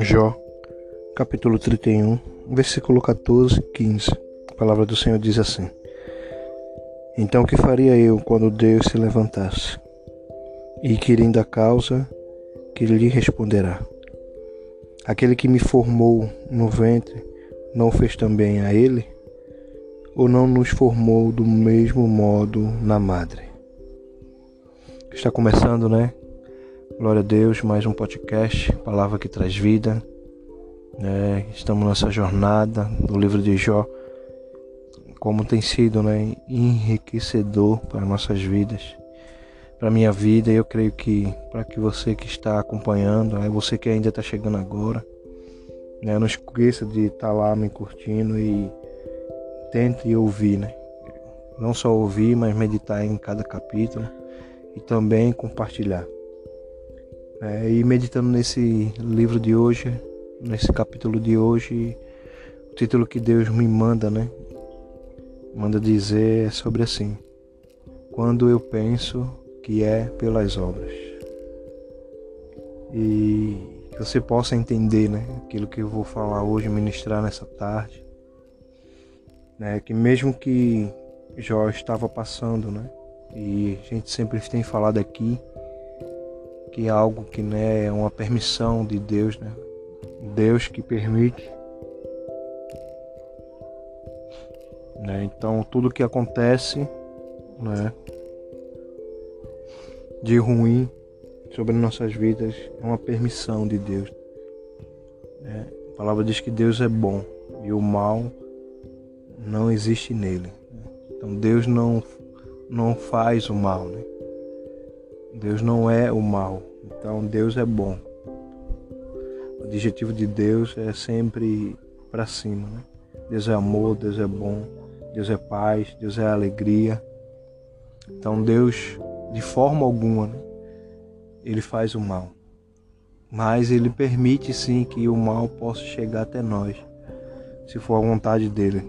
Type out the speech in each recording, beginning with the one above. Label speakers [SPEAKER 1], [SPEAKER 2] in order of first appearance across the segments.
[SPEAKER 1] Jó, capítulo 31, versículo 14 e 15. A palavra do Senhor diz assim: Então que faria eu quando Deus se levantasse? E querendo a causa, que lhe responderá? Aquele que me formou no ventre não fez também a ele? Ou não nos formou do mesmo modo na madre? Está começando, né? Glória a Deus, mais um podcast, palavra que traz vida. É, estamos nessa jornada do livro de Jó, como tem sido né, enriquecedor para nossas vidas, para minha vida. E eu creio que para que você que está acompanhando, é você que ainda está chegando agora, né, não esqueça de estar tá lá me curtindo e tente ouvir, né? Não só ouvir, mas meditar em cada capítulo e também compartilhar. É, e meditando nesse livro de hoje, nesse capítulo de hoje, o título que Deus me manda, né? Manda dizer é sobre assim: Quando eu penso que é pelas obras. E que você possa entender, né? Aquilo que eu vou falar hoje, ministrar nessa tarde. Né, que mesmo que Jó estava passando, né? E a gente sempre tem falado aqui que é algo que né, é uma permissão de Deus, né? Deus que permite. Né? Então tudo que acontece né, de ruim sobre nossas vidas é uma permissão de Deus. Né? A palavra diz que Deus é bom e o mal não existe nele. Né? Então Deus não, não faz o mal. Né? Deus não é o mal, então Deus é bom. O objetivo de Deus é sempre para cima, né? Deus é amor, Deus é bom, Deus é paz, Deus é alegria. Então Deus, de forma alguma, né? ele faz o mal. Mas ele permite sim que o mal possa chegar até nós, se for a vontade dele,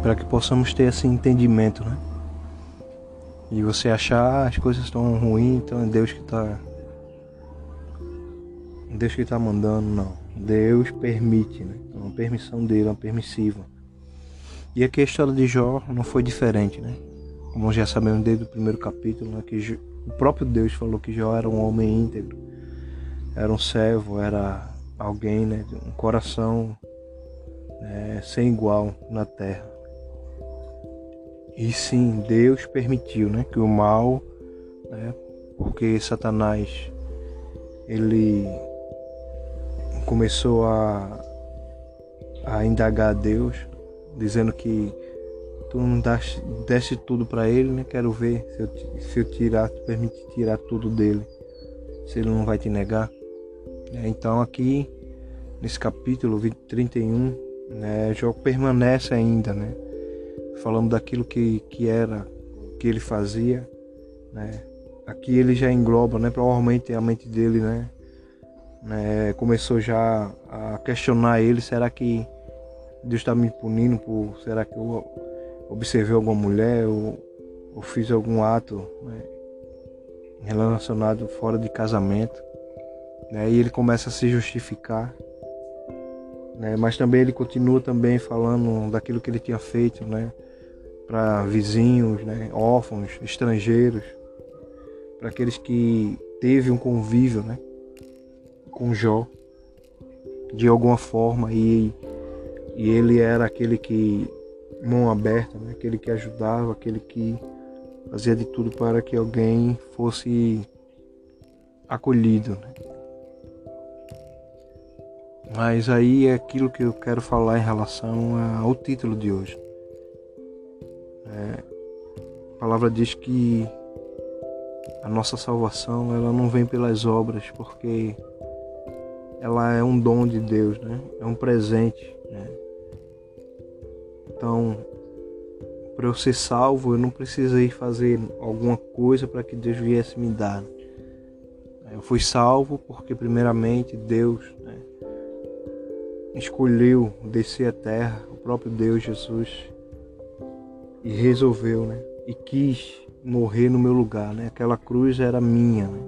[SPEAKER 1] para que possamos ter esse entendimento, né? E você achar as coisas estão ruins, então é Deus que está. Deus que está mandando, não. Deus permite, né? É uma permissão dele, uma permissiva. E aqui a história de Jó não foi diferente, né? Como já sabemos desde o primeiro capítulo, né? que o próprio Deus falou que Jó era um homem íntegro, era um servo, era alguém, né? Um coração né? sem igual na terra. E sim, Deus permitiu né, que o mal, né, porque Satanás ele começou a, a indagar a Deus, dizendo que tu não deste, deste tudo para ele, né? Quero ver se eu, se eu tirar, tu permitir tirar tudo dele, se ele não vai te negar. É, então aqui nesse capítulo 31, né, Jó permanece ainda, né? Falando daquilo que, que era, que ele fazia, né? Aqui ele já engloba, né? Provavelmente a mente dele, né? né? Começou já a questionar ele, será que Deus está me punindo por, será que eu observei alguma mulher ou, ou fiz algum ato né? relacionado fora de casamento, né? E ele começa a se justificar, né? Mas também ele continua também falando daquilo que ele tinha feito, né? Para vizinhos, né, órfãos, estrangeiros, para aqueles que teve um convívio, né, com Jó de alguma forma e, e ele era aquele que mão aberta, né, aquele que ajudava, aquele que fazia de tudo para que alguém fosse acolhido. Né? Mas aí é aquilo que eu quero falar em relação ao título de hoje. É, a palavra diz que a nossa salvação ela não vem pelas obras, porque ela é um dom de Deus, né? É um presente, né? Então, para eu ser salvo, eu não precisei fazer alguma coisa para que Deus viesse me dar. Eu fui salvo porque primeiramente Deus né, escolheu descer a terra, o próprio Deus Jesus e resolveu, né? E quis morrer no meu lugar, né? Aquela cruz era minha, né?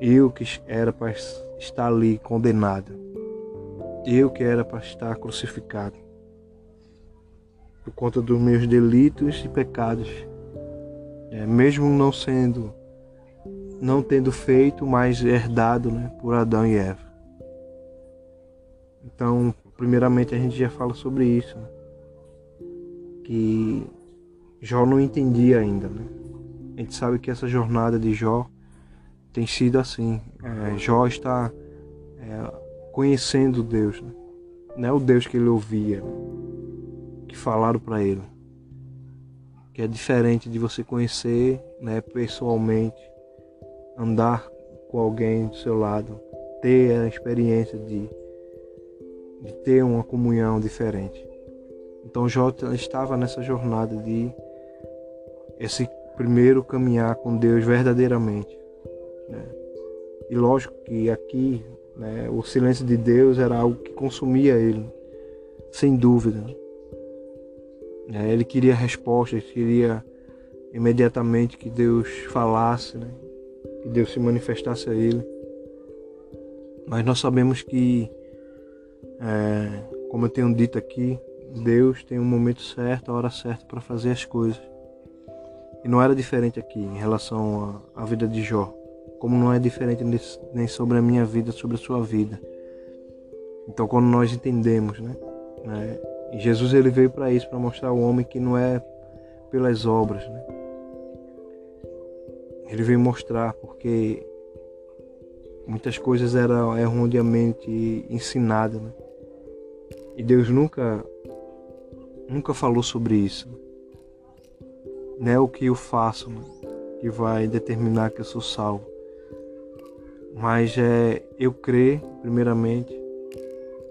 [SPEAKER 1] Eu que era para estar ali condenado. Eu que era para estar crucificado. Por conta dos meus delitos e pecados. É, mesmo não sendo, não tendo feito, mas herdado né, por Adão e Eva. Então, primeiramente a gente já fala sobre isso. Né? Que Jó não entendia ainda. Né? A gente sabe que essa jornada de Jó tem sido assim. É, Jó está é, conhecendo Deus. Né? Não é o Deus que ele ouvia, né? que falaram para ele. Que é diferente de você conhecer né, pessoalmente, andar com alguém do seu lado, ter a experiência de, de ter uma comunhão diferente. Então Jó estava nessa jornada de esse primeiro caminhar com Deus verdadeiramente. Né? E lógico que aqui né, o silêncio de Deus era algo que consumia ele, sem dúvida. É, ele queria respostas, queria imediatamente que Deus falasse, né? que Deus se manifestasse a ele. Mas nós sabemos que, é, como eu tenho dito aqui, Deus tem um momento certo, a hora certa para fazer as coisas. E não era diferente aqui em relação à, vida de Jó, como não é diferente nem sobre a minha vida, sobre a sua vida. Então, quando nós entendemos, né? né Jesus ele veio para isso, para mostrar ao homem que não é pelas obras, né? Ele veio mostrar porque muitas coisas eram erroneamente ensinadas, né? E Deus nunca nunca falou sobre isso. Não é o que eu faço né, que vai determinar que eu sou salvo. Mas é eu crer, primeiramente,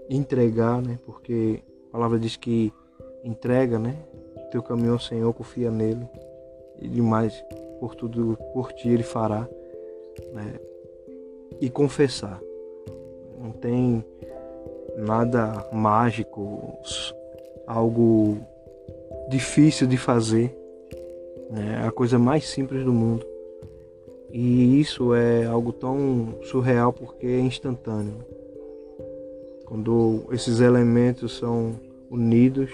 [SPEAKER 1] entregar, né? Porque a palavra diz que entrega, né? Teu caminho ao Senhor, confia nele. E demais, por tudo, por ti ele fará. Né? E confessar. Não tem nada mágico, algo difícil de fazer. Né? É a coisa mais simples do mundo. E isso é algo tão surreal porque é instantâneo. Quando esses elementos são unidos,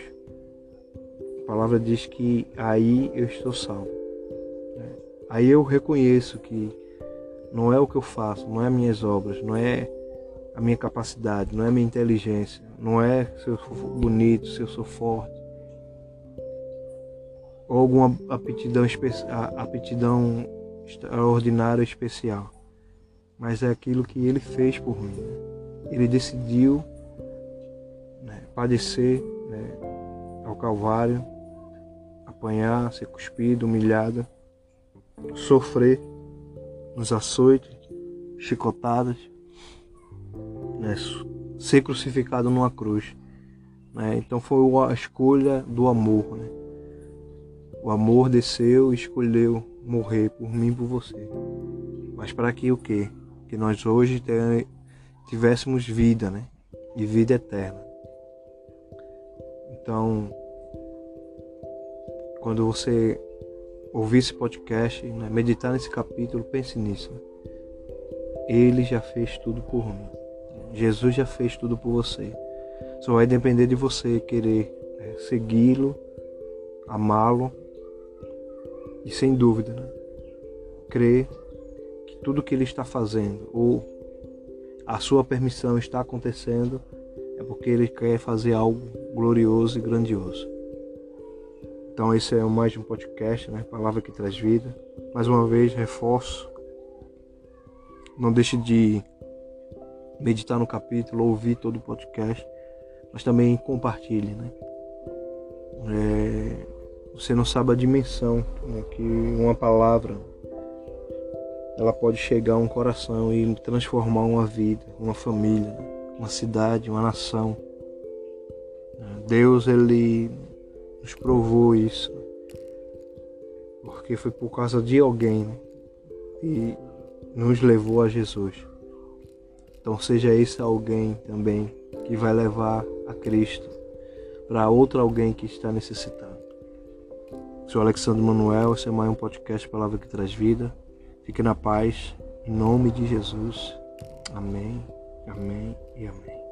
[SPEAKER 1] a palavra diz que aí eu estou salvo. Aí eu reconheço que não é o que eu faço, não é minhas obras, não é a minha capacidade, não é a minha inteligência, não é se eu sou bonito, se eu sou forte, ou alguma aptidão, aptidão extraordinária especial, mas é aquilo que ele fez por mim. Ele decidiu né, padecer né, ao Calvário, apanhar, ser cuspido, humilhado, sofrer nos açoites, chicotadas, né, ser crucificado numa cruz. Né? Então foi a escolha do amor. Né? O amor desceu e escolheu morrer por mim e por você. Mas para que o quê? Que nós hoje tivéssemos vida, né? E vida eterna. Então, quando você ouvir esse podcast, né, meditar nesse capítulo, pense nisso. Ele já fez tudo por mim. Jesus já fez tudo por você. Só vai depender de você querer né, segui-lo, amá-lo e sem dúvida, né, crer que tudo que ele está fazendo ou a sua permissão está acontecendo é porque ele quer fazer algo glorioso e grandioso. Então esse é mais um podcast, né? Palavra que traz vida. Mais uma vez reforço. Não deixe de meditar no capítulo, ouvir todo o podcast, mas também compartilhe, né? É, você não sabe a dimensão né, que uma palavra ela pode chegar a um coração e transformar uma vida, uma família, uma cidade, uma nação. Deus ele nos provou isso, porque foi por causa de alguém né, que nos levou a Jesus. Então seja esse alguém também que vai levar a Cristo para outro alguém que está necessitado. Sou Alexandre Manuel, esse é mais um podcast Palavra que Traz Vida. Fique na paz Em nome de Jesus. Amém, amém e amém.